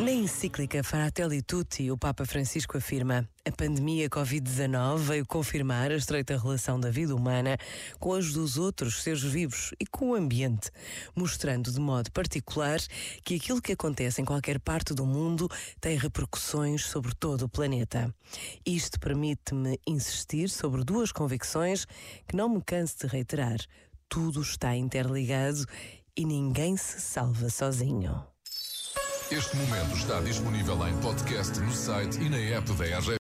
Na encíclica Fratelli Tutti, o Papa Francisco afirma: a pandemia Covid-19 veio confirmar a estreita relação da vida humana com as dos outros seres vivos e com o ambiente, mostrando de modo particular que aquilo que acontece em qualquer parte do mundo tem repercussões sobre todo o planeta. Isto permite-me insistir sobre duas convicções que não me canso de reiterar. Tudo está interligado e ninguém se salva sozinho. Este momento está disponível em podcast no site e na app da RGF.